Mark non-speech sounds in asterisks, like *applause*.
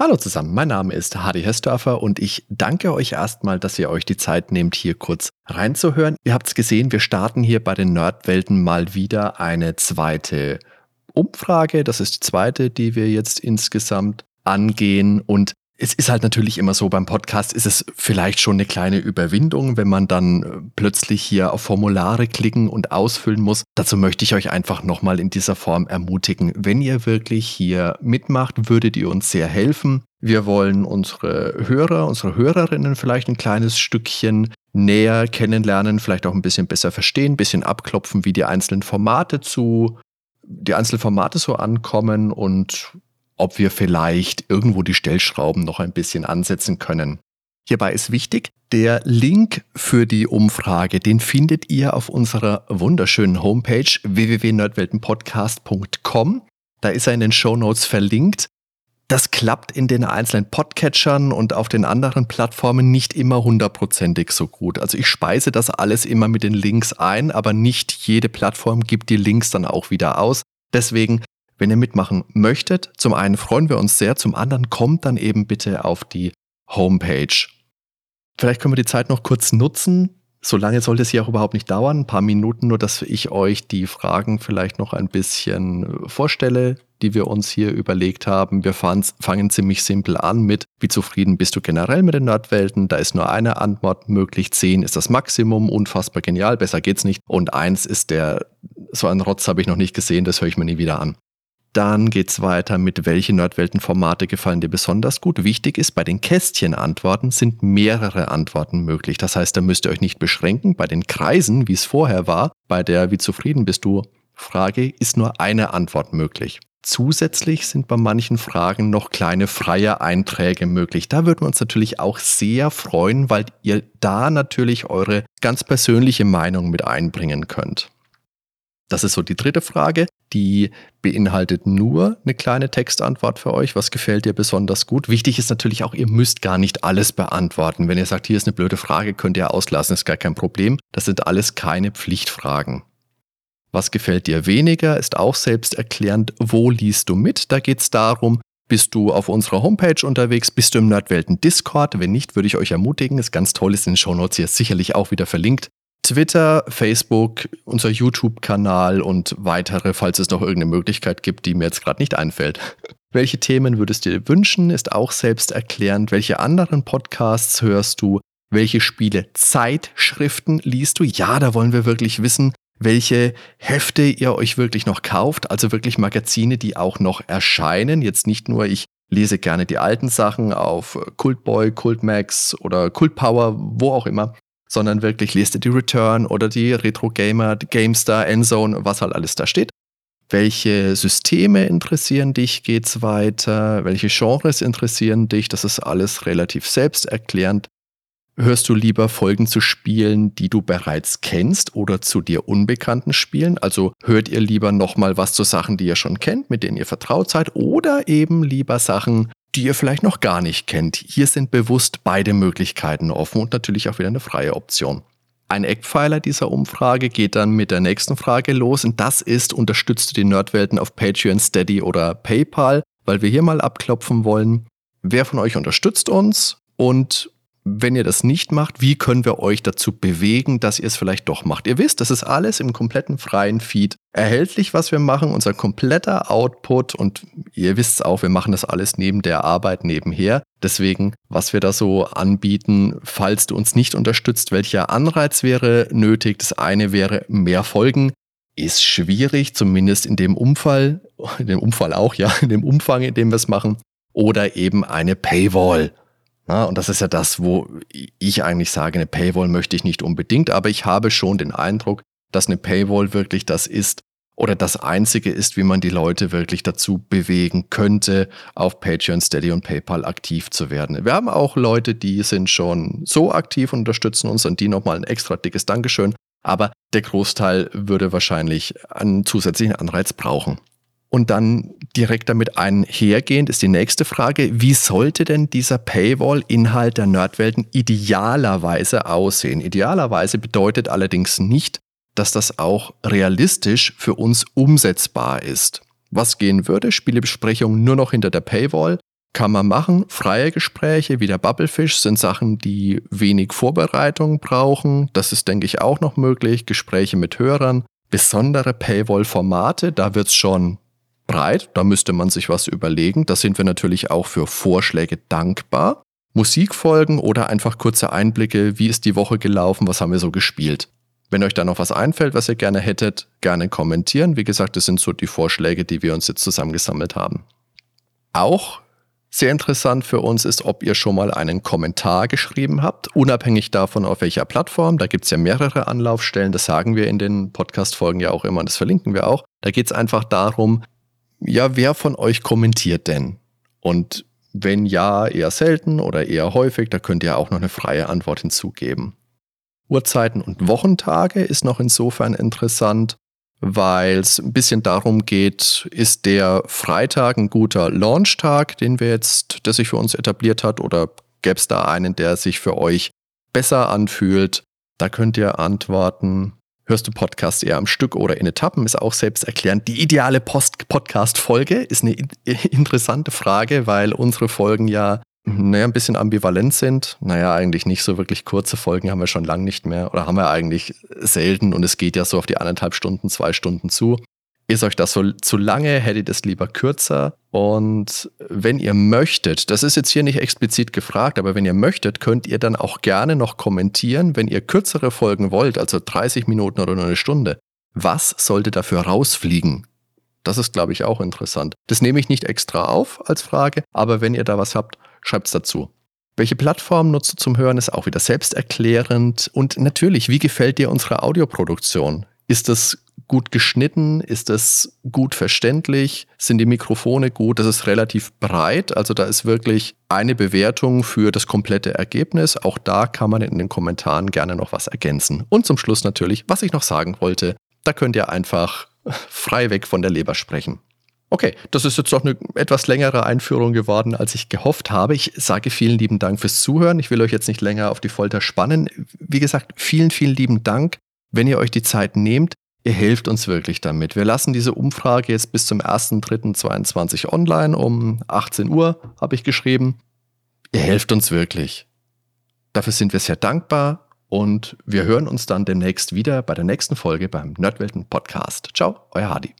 Hallo zusammen, mein Name ist Hardy Hessdörfer und ich danke euch erstmal, dass ihr euch die Zeit nehmt, hier kurz reinzuhören. Ihr habt es gesehen, wir starten hier bei den Nerdwelten mal wieder eine zweite Umfrage. Das ist die zweite, die wir jetzt insgesamt angehen und es ist halt natürlich immer so, beim Podcast ist es vielleicht schon eine kleine Überwindung, wenn man dann äh, plötzlich hier auf Formulare klicken und ausfüllen muss. Dazu möchte ich euch einfach nochmal in dieser Form ermutigen. Wenn ihr wirklich hier mitmacht, würdet ihr uns sehr helfen. Wir wollen unsere Hörer, unsere Hörerinnen vielleicht ein kleines Stückchen näher kennenlernen, vielleicht auch ein bisschen besser verstehen, ein bisschen abklopfen, wie die einzelnen Formate zu, die einzelnen Formate so ankommen und ob wir vielleicht irgendwo die Stellschrauben noch ein bisschen ansetzen können. Hierbei ist wichtig, der Link für die Umfrage, den findet ihr auf unserer wunderschönen Homepage www.nerdweltenpodcast.com. Da ist er in den Show Notes verlinkt. Das klappt in den einzelnen Podcatchern und auf den anderen Plattformen nicht immer hundertprozentig so gut. Also ich speise das alles immer mit den Links ein, aber nicht jede Plattform gibt die Links dann auch wieder aus. Deswegen wenn ihr mitmachen möchtet, zum einen freuen wir uns sehr, zum anderen kommt dann eben bitte auf die Homepage. Vielleicht können wir die Zeit noch kurz nutzen. So lange sollte es hier auch überhaupt nicht dauern, ein paar Minuten, nur dass ich euch die Fragen vielleicht noch ein bisschen vorstelle, die wir uns hier überlegt haben. Wir fangen ziemlich simpel an mit, wie zufrieden bist du generell mit den Nerdwelten? Da ist nur eine Antwort möglich. Zehn ist das Maximum, unfassbar genial, besser geht's nicht. Und eins ist der, so ein Rotz habe ich noch nicht gesehen, das höre ich mir nie wieder an. Dann geht's weiter mit welche Nerdwelten-Formate gefallen dir besonders gut. Wichtig ist, bei den Kästchen-Antworten sind mehrere Antworten möglich. Das heißt, da müsst ihr euch nicht beschränken. Bei den Kreisen, wie es vorher war, bei der Wie zufrieden bist du Frage, ist nur eine Antwort möglich. Zusätzlich sind bei manchen Fragen noch kleine freie Einträge möglich. Da würden wir uns natürlich auch sehr freuen, weil ihr da natürlich eure ganz persönliche Meinung mit einbringen könnt. Das ist so die dritte Frage. Die beinhaltet nur eine kleine Textantwort für euch. Was gefällt dir besonders gut? Wichtig ist natürlich auch, ihr müsst gar nicht alles beantworten. Wenn ihr sagt, hier ist eine blöde Frage, könnt ihr auslassen, ist gar kein Problem. Das sind alles keine Pflichtfragen. Was gefällt dir weniger, ist auch selbsterklärend. Wo liest du mit? Da geht es darum, bist du auf unserer Homepage unterwegs? Bist du im Nerdwelten Discord? Wenn nicht, würde ich euch ermutigen. Ist ganz toll, ist in den Shownotes hier sicherlich auch wieder verlinkt. Twitter, Facebook, unser YouTube-Kanal und weitere, falls es noch irgendeine Möglichkeit gibt, die mir jetzt gerade nicht einfällt. *laughs* Welche Themen würdest du dir wünschen, ist auch selbsterklärend. Welche anderen Podcasts hörst du? Welche Spiele, Zeitschriften liest du? Ja, da wollen wir wirklich wissen, welche Hefte ihr euch wirklich noch kauft. Also wirklich Magazine, die auch noch erscheinen. Jetzt nicht nur, ich lese gerne die alten Sachen auf Cultboy, Cultmax oder Cultpower, wo auch immer, sondern wirklich lest ihr die Return oder die Retro Gamer, GameStar, Endzone, was halt alles da steht. Welche Systeme interessieren dich? Geht's weiter? Welche Genres interessieren dich? Das ist alles relativ selbsterklärend. Hörst du lieber Folgen zu Spielen, die du bereits kennst oder zu dir unbekannten Spielen? Also hört ihr lieber nochmal was zu Sachen, die ihr schon kennt, mit denen ihr vertraut seid oder eben lieber Sachen, die ihr vielleicht noch gar nicht kennt. Hier sind bewusst beide Möglichkeiten offen und natürlich auch wieder eine freie Option. Ein Eckpfeiler dieser Umfrage geht dann mit der nächsten Frage los und das ist, unterstützt du die Nerdwelten auf Patreon, Steady oder PayPal, weil wir hier mal abklopfen wollen, wer von euch unterstützt uns und wenn ihr das nicht macht, wie können wir euch dazu bewegen, dass ihr es vielleicht doch macht? Ihr wisst, das ist alles im kompletten freien Feed erhältlich, was wir machen, unser kompletter Output und ihr wisst es auch, wir machen das alles neben der Arbeit nebenher. Deswegen, was wir da so anbieten, falls du uns nicht unterstützt, welcher Anreiz wäre nötig? Das eine wäre mehr Folgen. Ist schwierig, zumindest in dem Umfall, in dem Umfall auch, ja, in dem Umfang, in dem wir es machen. Oder eben eine Paywall. Na, und das ist ja das, wo ich eigentlich sage, eine Paywall möchte ich nicht unbedingt, aber ich habe schon den Eindruck, dass eine Paywall wirklich das ist oder das Einzige ist, wie man die Leute wirklich dazu bewegen könnte, auf Patreon, Steady und PayPal aktiv zu werden. Wir haben auch Leute, die sind schon so aktiv und unterstützen uns und die nochmal ein extra dickes Dankeschön. Aber der Großteil würde wahrscheinlich einen zusätzlichen Anreiz brauchen. Und dann direkt damit einhergehend ist die nächste Frage, wie sollte denn dieser Paywall-Inhalt der Nerdwelten idealerweise aussehen? Idealerweise bedeutet allerdings nicht, dass das auch realistisch für uns umsetzbar ist. Was gehen würde? Spielebesprechung nur noch hinter der Paywall Kann man machen. Freie Gespräche wie der Bubblefish sind Sachen, die wenig Vorbereitung brauchen. Das ist, denke ich, auch noch möglich. Gespräche mit Hörern. Besondere Paywall-Formate, da wird es schon breit. Da müsste man sich was überlegen. Da sind wir natürlich auch für Vorschläge dankbar. Musikfolgen oder einfach kurze Einblicke, wie ist die Woche gelaufen, was haben wir so gespielt. Wenn euch da noch was einfällt, was ihr gerne hättet, gerne kommentieren. Wie gesagt, das sind so die Vorschläge, die wir uns jetzt zusammengesammelt haben. Auch sehr interessant für uns ist, ob ihr schon mal einen Kommentar geschrieben habt, unabhängig davon, auf welcher Plattform. Da gibt es ja mehrere Anlaufstellen, das sagen wir in den Podcast-Folgen ja auch immer, das verlinken wir auch. Da geht es einfach darum, ja, wer von euch kommentiert denn? Und wenn ja, eher selten oder eher häufig, da könnt ihr auch noch eine freie Antwort hinzugeben. Uhrzeiten und Wochentage ist noch insofern interessant, weil es ein bisschen darum geht, ist der Freitag ein guter Launchtag, den wir jetzt, der sich für uns etabliert hat, oder gäbe es da einen, der sich für euch besser anfühlt? Da könnt ihr antworten. Hörst du Podcast eher am Stück oder in Etappen? Ist auch selbsterklärend. Die ideale Podcast-Folge ist eine *laughs* interessante Frage, weil unsere Folgen ja naja, ein bisschen ambivalent sind. Naja, eigentlich nicht so wirklich kurze Folgen haben wir schon lange nicht mehr oder haben wir eigentlich selten und es geht ja so auf die anderthalb Stunden, zwei Stunden zu. Ist euch das so zu lange, hättet es lieber kürzer. Und wenn ihr möchtet, das ist jetzt hier nicht explizit gefragt, aber wenn ihr möchtet, könnt ihr dann auch gerne noch kommentieren, wenn ihr kürzere Folgen wollt, also 30 Minuten oder nur eine Stunde. Was sollte dafür rausfliegen? Das ist, glaube ich, auch interessant. Das nehme ich nicht extra auf als Frage, aber wenn ihr da was habt, Schreibt's dazu. Welche Plattform nutzt du zum Hören, ist auch wieder selbsterklärend. Und natürlich, wie gefällt dir unsere Audioproduktion? Ist das gut geschnitten? Ist das gut verständlich? Sind die Mikrofone gut? Das ist relativ breit. Also da ist wirklich eine Bewertung für das komplette Ergebnis. Auch da kann man in den Kommentaren gerne noch was ergänzen. Und zum Schluss natürlich, was ich noch sagen wollte, da könnt ihr einfach frei weg von der Leber sprechen. Okay, das ist jetzt doch eine etwas längere Einführung geworden, als ich gehofft habe. Ich sage vielen lieben Dank fürs Zuhören. Ich will euch jetzt nicht länger auf die Folter spannen. Wie gesagt, vielen, vielen lieben Dank, wenn ihr euch die Zeit nehmt. Ihr helft uns wirklich damit. Wir lassen diese Umfrage jetzt bis zum 1.3.22 online um 18 Uhr, habe ich geschrieben. Ihr helft uns wirklich. Dafür sind wir sehr dankbar und wir hören uns dann demnächst wieder bei der nächsten Folge beim Nerdwelten Podcast. Ciao, euer Hadi.